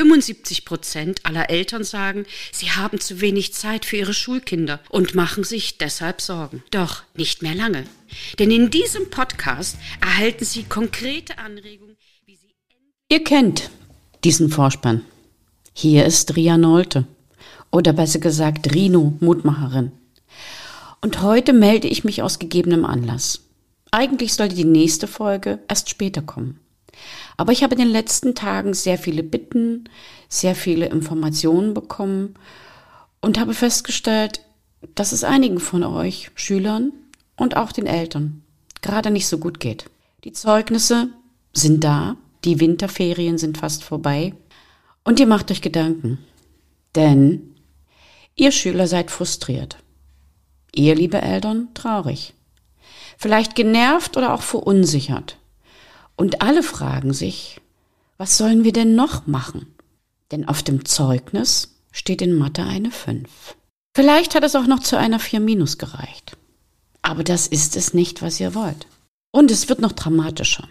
75 Prozent aller Eltern sagen, sie haben zu wenig Zeit für ihre Schulkinder und machen sich deshalb Sorgen. Doch nicht mehr lange. Denn in diesem Podcast erhalten Sie konkrete Anregungen, wie Sie. Ihr kennt diesen Vorspann. Hier ist Ria Nolte. Oder besser gesagt Rino, Mutmacherin. Und heute melde ich mich aus gegebenem Anlass. Eigentlich sollte die nächste Folge erst später kommen. Aber ich habe in den letzten Tagen sehr viele Bitten, sehr viele Informationen bekommen und habe festgestellt, dass es einigen von euch, Schülern und auch den Eltern, gerade nicht so gut geht. Die Zeugnisse sind da, die Winterferien sind fast vorbei und ihr macht euch Gedanken. Denn ihr Schüler seid frustriert. Ihr, liebe Eltern, traurig. Vielleicht genervt oder auch verunsichert. Und alle fragen sich, was sollen wir denn noch machen? Denn auf dem Zeugnis steht in Mathe eine 5. Vielleicht hat es auch noch zu einer 4 minus gereicht. Aber das ist es nicht, was ihr wollt. Und es wird noch dramatischer.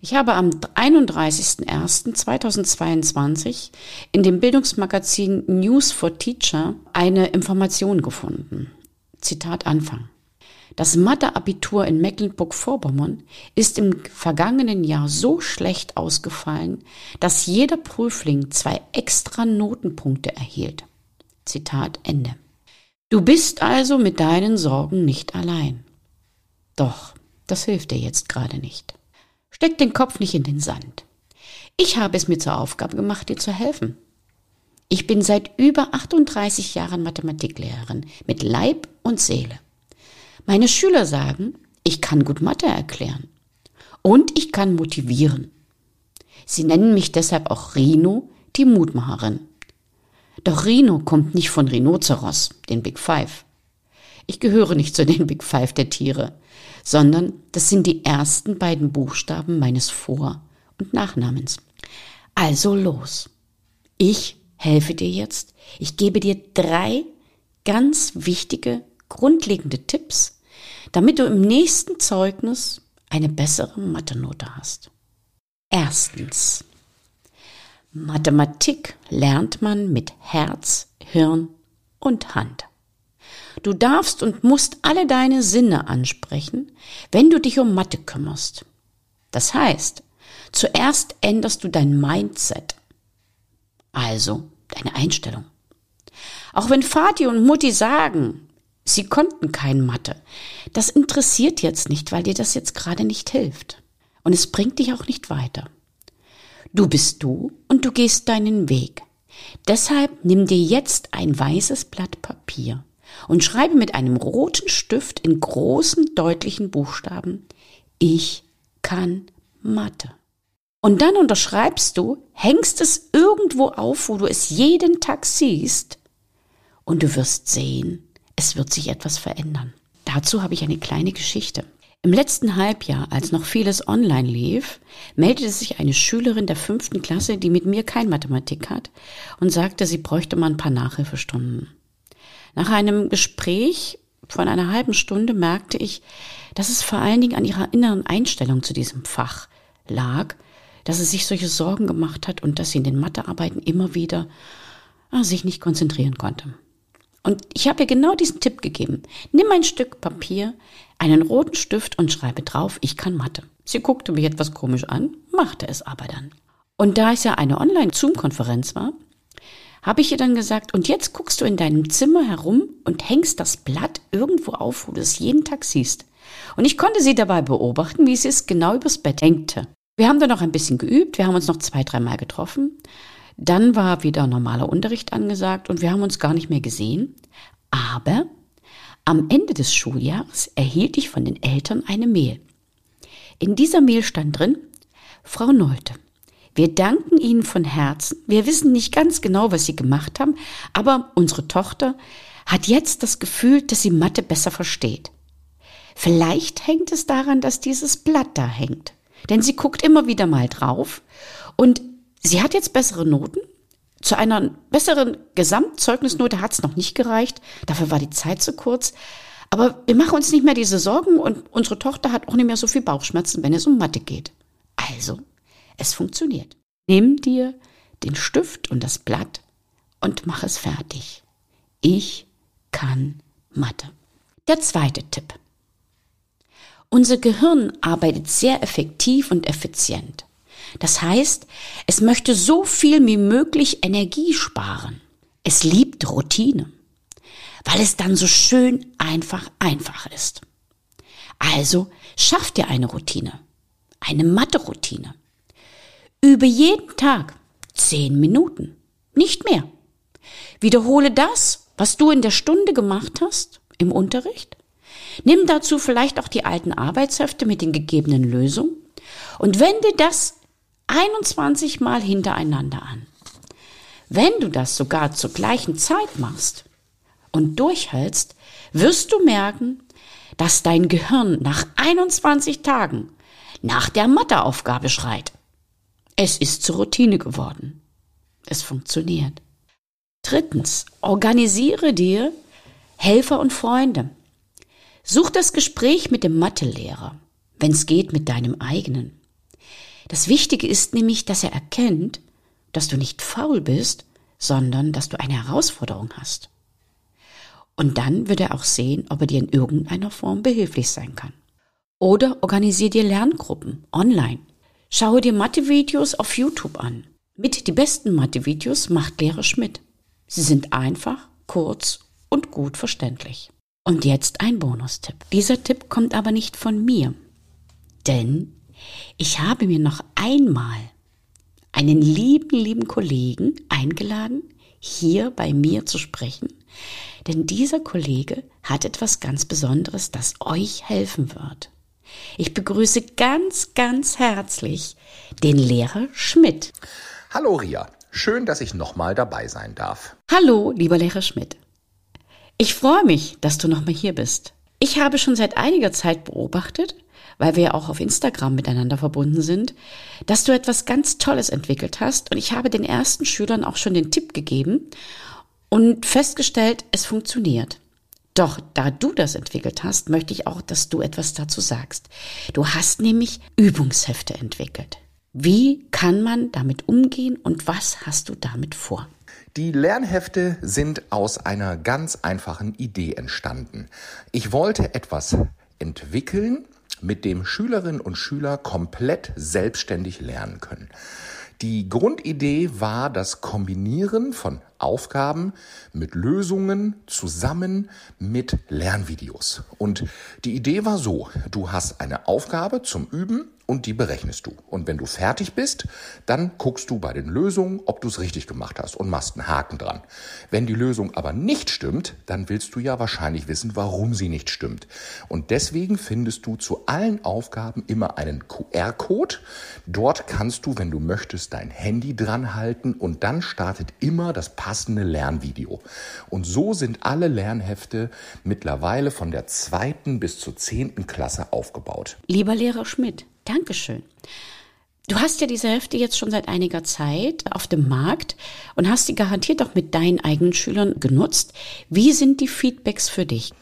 Ich habe am 31.01.2022 in dem Bildungsmagazin News for Teacher eine Information gefunden. Zitat Anfang. Das Mathe-Abitur in Mecklenburg-Vorpommern ist im vergangenen Jahr so schlecht ausgefallen, dass jeder Prüfling zwei extra Notenpunkte erhielt. Zitat Ende. Du bist also mit deinen Sorgen nicht allein. Doch, das hilft dir jetzt gerade nicht. Steck den Kopf nicht in den Sand. Ich habe es mir zur Aufgabe gemacht, dir zu helfen. Ich bin seit über 38 Jahren Mathematiklehrerin mit Leib und Seele. Meine Schüler sagen, ich kann gut Mathe erklären und ich kann motivieren. Sie nennen mich deshalb auch Rino, die Mutmacherin. Doch Rino kommt nicht von Rhinoceros, den Big Five. Ich gehöre nicht zu den Big Five der Tiere, sondern das sind die ersten beiden Buchstaben meines Vor- und Nachnamens. Also los. Ich helfe dir jetzt. Ich gebe dir drei ganz wichtige, grundlegende Tipps, damit du im nächsten Zeugnis eine bessere Mathe-Note hast. Erstens. Mathematik lernt man mit Herz, Hirn und Hand. Du darfst und musst alle deine Sinne ansprechen, wenn du dich um Mathe kümmerst. Das heißt, zuerst änderst du dein Mindset, also deine Einstellung. Auch wenn Vati und Mutti sagen, Sie konnten kein Mathe. Das interessiert jetzt nicht, weil dir das jetzt gerade nicht hilft. Und es bringt dich auch nicht weiter. Du bist du und du gehst deinen Weg. Deshalb nimm dir jetzt ein weißes Blatt Papier und schreibe mit einem roten Stift in großen, deutlichen Buchstaben, ich kann Mathe. Und dann unterschreibst du, hängst es irgendwo auf, wo du es jeden Tag siehst, und du wirst sehen, es wird sich etwas verändern. Dazu habe ich eine kleine Geschichte. Im letzten Halbjahr, als noch vieles online lief, meldete sich eine Schülerin der fünften Klasse, die mit mir kein Mathematik hat, und sagte, sie bräuchte mal ein paar Nachhilfestunden. Nach einem Gespräch von einer halben Stunde merkte ich, dass es vor allen Dingen an ihrer inneren Einstellung zu diesem Fach lag, dass sie sich solche Sorgen gemacht hat und dass sie in den Mathearbeiten immer wieder ah, sich nicht konzentrieren konnte. Und ich habe ihr genau diesen Tipp gegeben. Nimm ein Stück Papier, einen roten Stift und schreibe drauf, ich kann Mathe. Sie guckte mich etwas komisch an, machte es aber dann. Und da es ja eine Online-Zoom-Konferenz war, habe ich ihr dann gesagt, und jetzt guckst du in deinem Zimmer herum und hängst das Blatt irgendwo auf, wo du es jeden Tag siehst. Und ich konnte sie dabei beobachten, wie sie es genau übers Bett hängte. Wir haben dann noch ein bisschen geübt, wir haben uns noch zwei, dreimal getroffen. Dann war wieder normaler Unterricht angesagt und wir haben uns gar nicht mehr gesehen. Aber am Ende des Schuljahres erhielt ich von den Eltern eine Mail. In dieser Mail stand drin, Frau Nolte, wir danken Ihnen von Herzen. Wir wissen nicht ganz genau, was Sie gemacht haben, aber unsere Tochter hat jetzt das Gefühl, dass sie Mathe besser versteht. Vielleicht hängt es daran, dass dieses Blatt da hängt. Denn sie guckt immer wieder mal drauf und Sie hat jetzt bessere Noten. Zu einer besseren Gesamtzeugnisnote hat es noch nicht gereicht. Dafür war die Zeit zu kurz. Aber wir machen uns nicht mehr diese Sorgen und unsere Tochter hat auch nicht mehr so viel Bauchschmerzen, wenn es um Mathe geht. Also, es funktioniert. Nimm dir den Stift und das Blatt und mach es fertig. Ich kann Mathe. Der zweite Tipp. Unser Gehirn arbeitet sehr effektiv und effizient. Das heißt, es möchte so viel wie möglich Energie sparen. Es liebt Routine, weil es dann so schön einfach einfach ist. Also schaff dir eine Routine, eine Mathe-Routine. Übe jeden Tag zehn Minuten, nicht mehr. Wiederhole das, was du in der Stunde gemacht hast im Unterricht. Nimm dazu vielleicht auch die alten Arbeitshefte mit den gegebenen Lösungen und wende das 21 Mal hintereinander an. Wenn du das sogar zur gleichen Zeit machst und durchhältst, wirst du merken, dass dein Gehirn nach 21 Tagen nach der Matheaufgabe schreit. Es ist zur Routine geworden. Es funktioniert. Drittens, organisiere dir Helfer und Freunde. Such das Gespräch mit dem Mathelehrer, wenn es geht mit deinem eigenen. Das Wichtige ist nämlich, dass er erkennt, dass du nicht faul bist, sondern dass du eine Herausforderung hast. Und dann wird er auch sehen, ob er dir in irgendeiner Form behilflich sein kann. Oder organisier dir Lerngruppen online. Schaue dir Mathe-Videos auf YouTube an. Mit die besten Mathe-Videos macht Lehrer Schmidt. Sie sind einfach, kurz und gut verständlich. Und jetzt ein Bonustipp. Dieser Tipp kommt aber nicht von mir. Denn ich habe mir noch einmal einen lieben, lieben Kollegen eingeladen, hier bei mir zu sprechen. Denn dieser Kollege hat etwas ganz Besonderes, das euch helfen wird. Ich begrüße ganz, ganz herzlich den Lehrer Schmidt. Hallo Ria, schön, dass ich nochmal dabei sein darf. Hallo, lieber Lehrer Schmidt. Ich freue mich, dass du nochmal hier bist. Ich habe schon seit einiger Zeit beobachtet, weil wir ja auch auf Instagram miteinander verbunden sind, dass du etwas ganz Tolles entwickelt hast. Und ich habe den ersten Schülern auch schon den Tipp gegeben und festgestellt, es funktioniert. Doch da du das entwickelt hast, möchte ich auch, dass du etwas dazu sagst. Du hast nämlich Übungshefte entwickelt. Wie kann man damit umgehen und was hast du damit vor? Die Lernhefte sind aus einer ganz einfachen Idee entstanden. Ich wollte etwas entwickeln, mit dem Schülerinnen und Schüler komplett selbstständig lernen können. Die Grundidee war das Kombinieren von Aufgaben mit Lösungen zusammen mit Lernvideos. Und die Idee war so, du hast eine Aufgabe zum Üben und die berechnest du. Und wenn du fertig bist, dann guckst du bei den Lösungen, ob du es richtig gemacht hast und machst einen Haken dran. Wenn die Lösung aber nicht stimmt, dann willst du ja wahrscheinlich wissen, warum sie nicht stimmt. Und deswegen findest du zu allen Aufgaben immer einen QR-Code. Dort kannst du, wenn du möchtest, dein Handy dran halten und dann startet immer das passende Lernvideo. Und so sind alle Lernhefte mittlerweile von der zweiten bis zur zehnten Klasse aufgebaut. Lieber Lehrer Schmidt, Dankeschön. Du hast ja diese Hefte jetzt schon seit einiger Zeit auf dem Markt und hast sie garantiert auch mit deinen eigenen Schülern genutzt. Wie sind die Feedbacks für dich?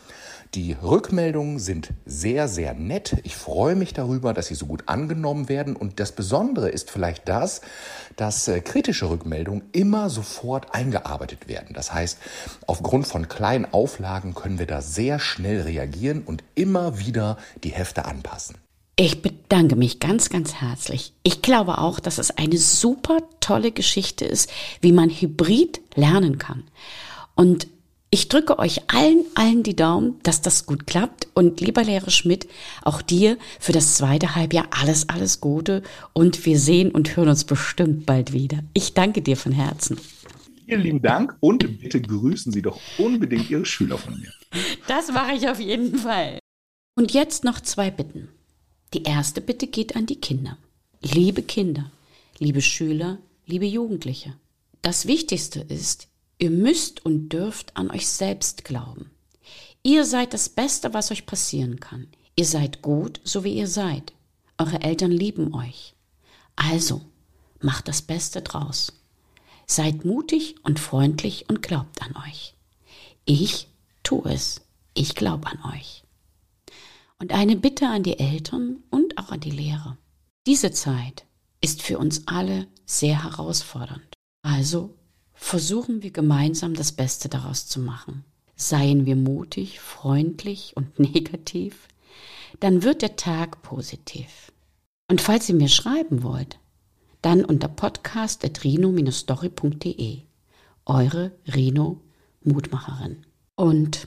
Die Rückmeldungen sind sehr, sehr nett. Ich freue mich darüber, dass sie so gut angenommen werden. Und das Besondere ist vielleicht das, dass äh, kritische Rückmeldungen immer sofort eingearbeitet werden. Das heißt, aufgrund von kleinen Auflagen können wir da sehr schnell reagieren und immer wieder die Hefte anpassen. Ich bedanke mich ganz, ganz herzlich. Ich glaube auch, dass es eine super tolle Geschichte ist, wie man hybrid lernen kann. Und ich drücke euch allen, allen die Daumen, dass das gut klappt. Und lieber Lehrer Schmidt, auch dir für das zweite Halbjahr alles, alles Gute. Und wir sehen und hören uns bestimmt bald wieder. Ich danke dir von Herzen. Vielen lieben Dank und bitte grüßen Sie doch unbedingt Ihre Schüler von mir. Das mache ich auf jeden Fall. Und jetzt noch zwei Bitten. Die erste Bitte geht an die Kinder. Liebe Kinder, liebe Schüler, liebe Jugendliche. Das Wichtigste ist, ihr müsst und dürft an euch selbst glauben. Ihr seid das Beste, was euch passieren kann. Ihr seid gut, so wie ihr seid. Eure Eltern lieben euch. Also, macht das Beste draus. Seid mutig und freundlich und glaubt an euch. Ich tue es. Ich glaube an euch. Und eine Bitte an die Eltern und auch an die Lehrer. Diese Zeit ist für uns alle sehr herausfordernd. Also versuchen wir gemeinsam das Beste daraus zu machen. Seien wir mutig, freundlich und negativ, dann wird der Tag positiv. Und falls ihr mir schreiben wollt, dann unter podcast.rino-story.de. Eure Rino Mutmacherin. Und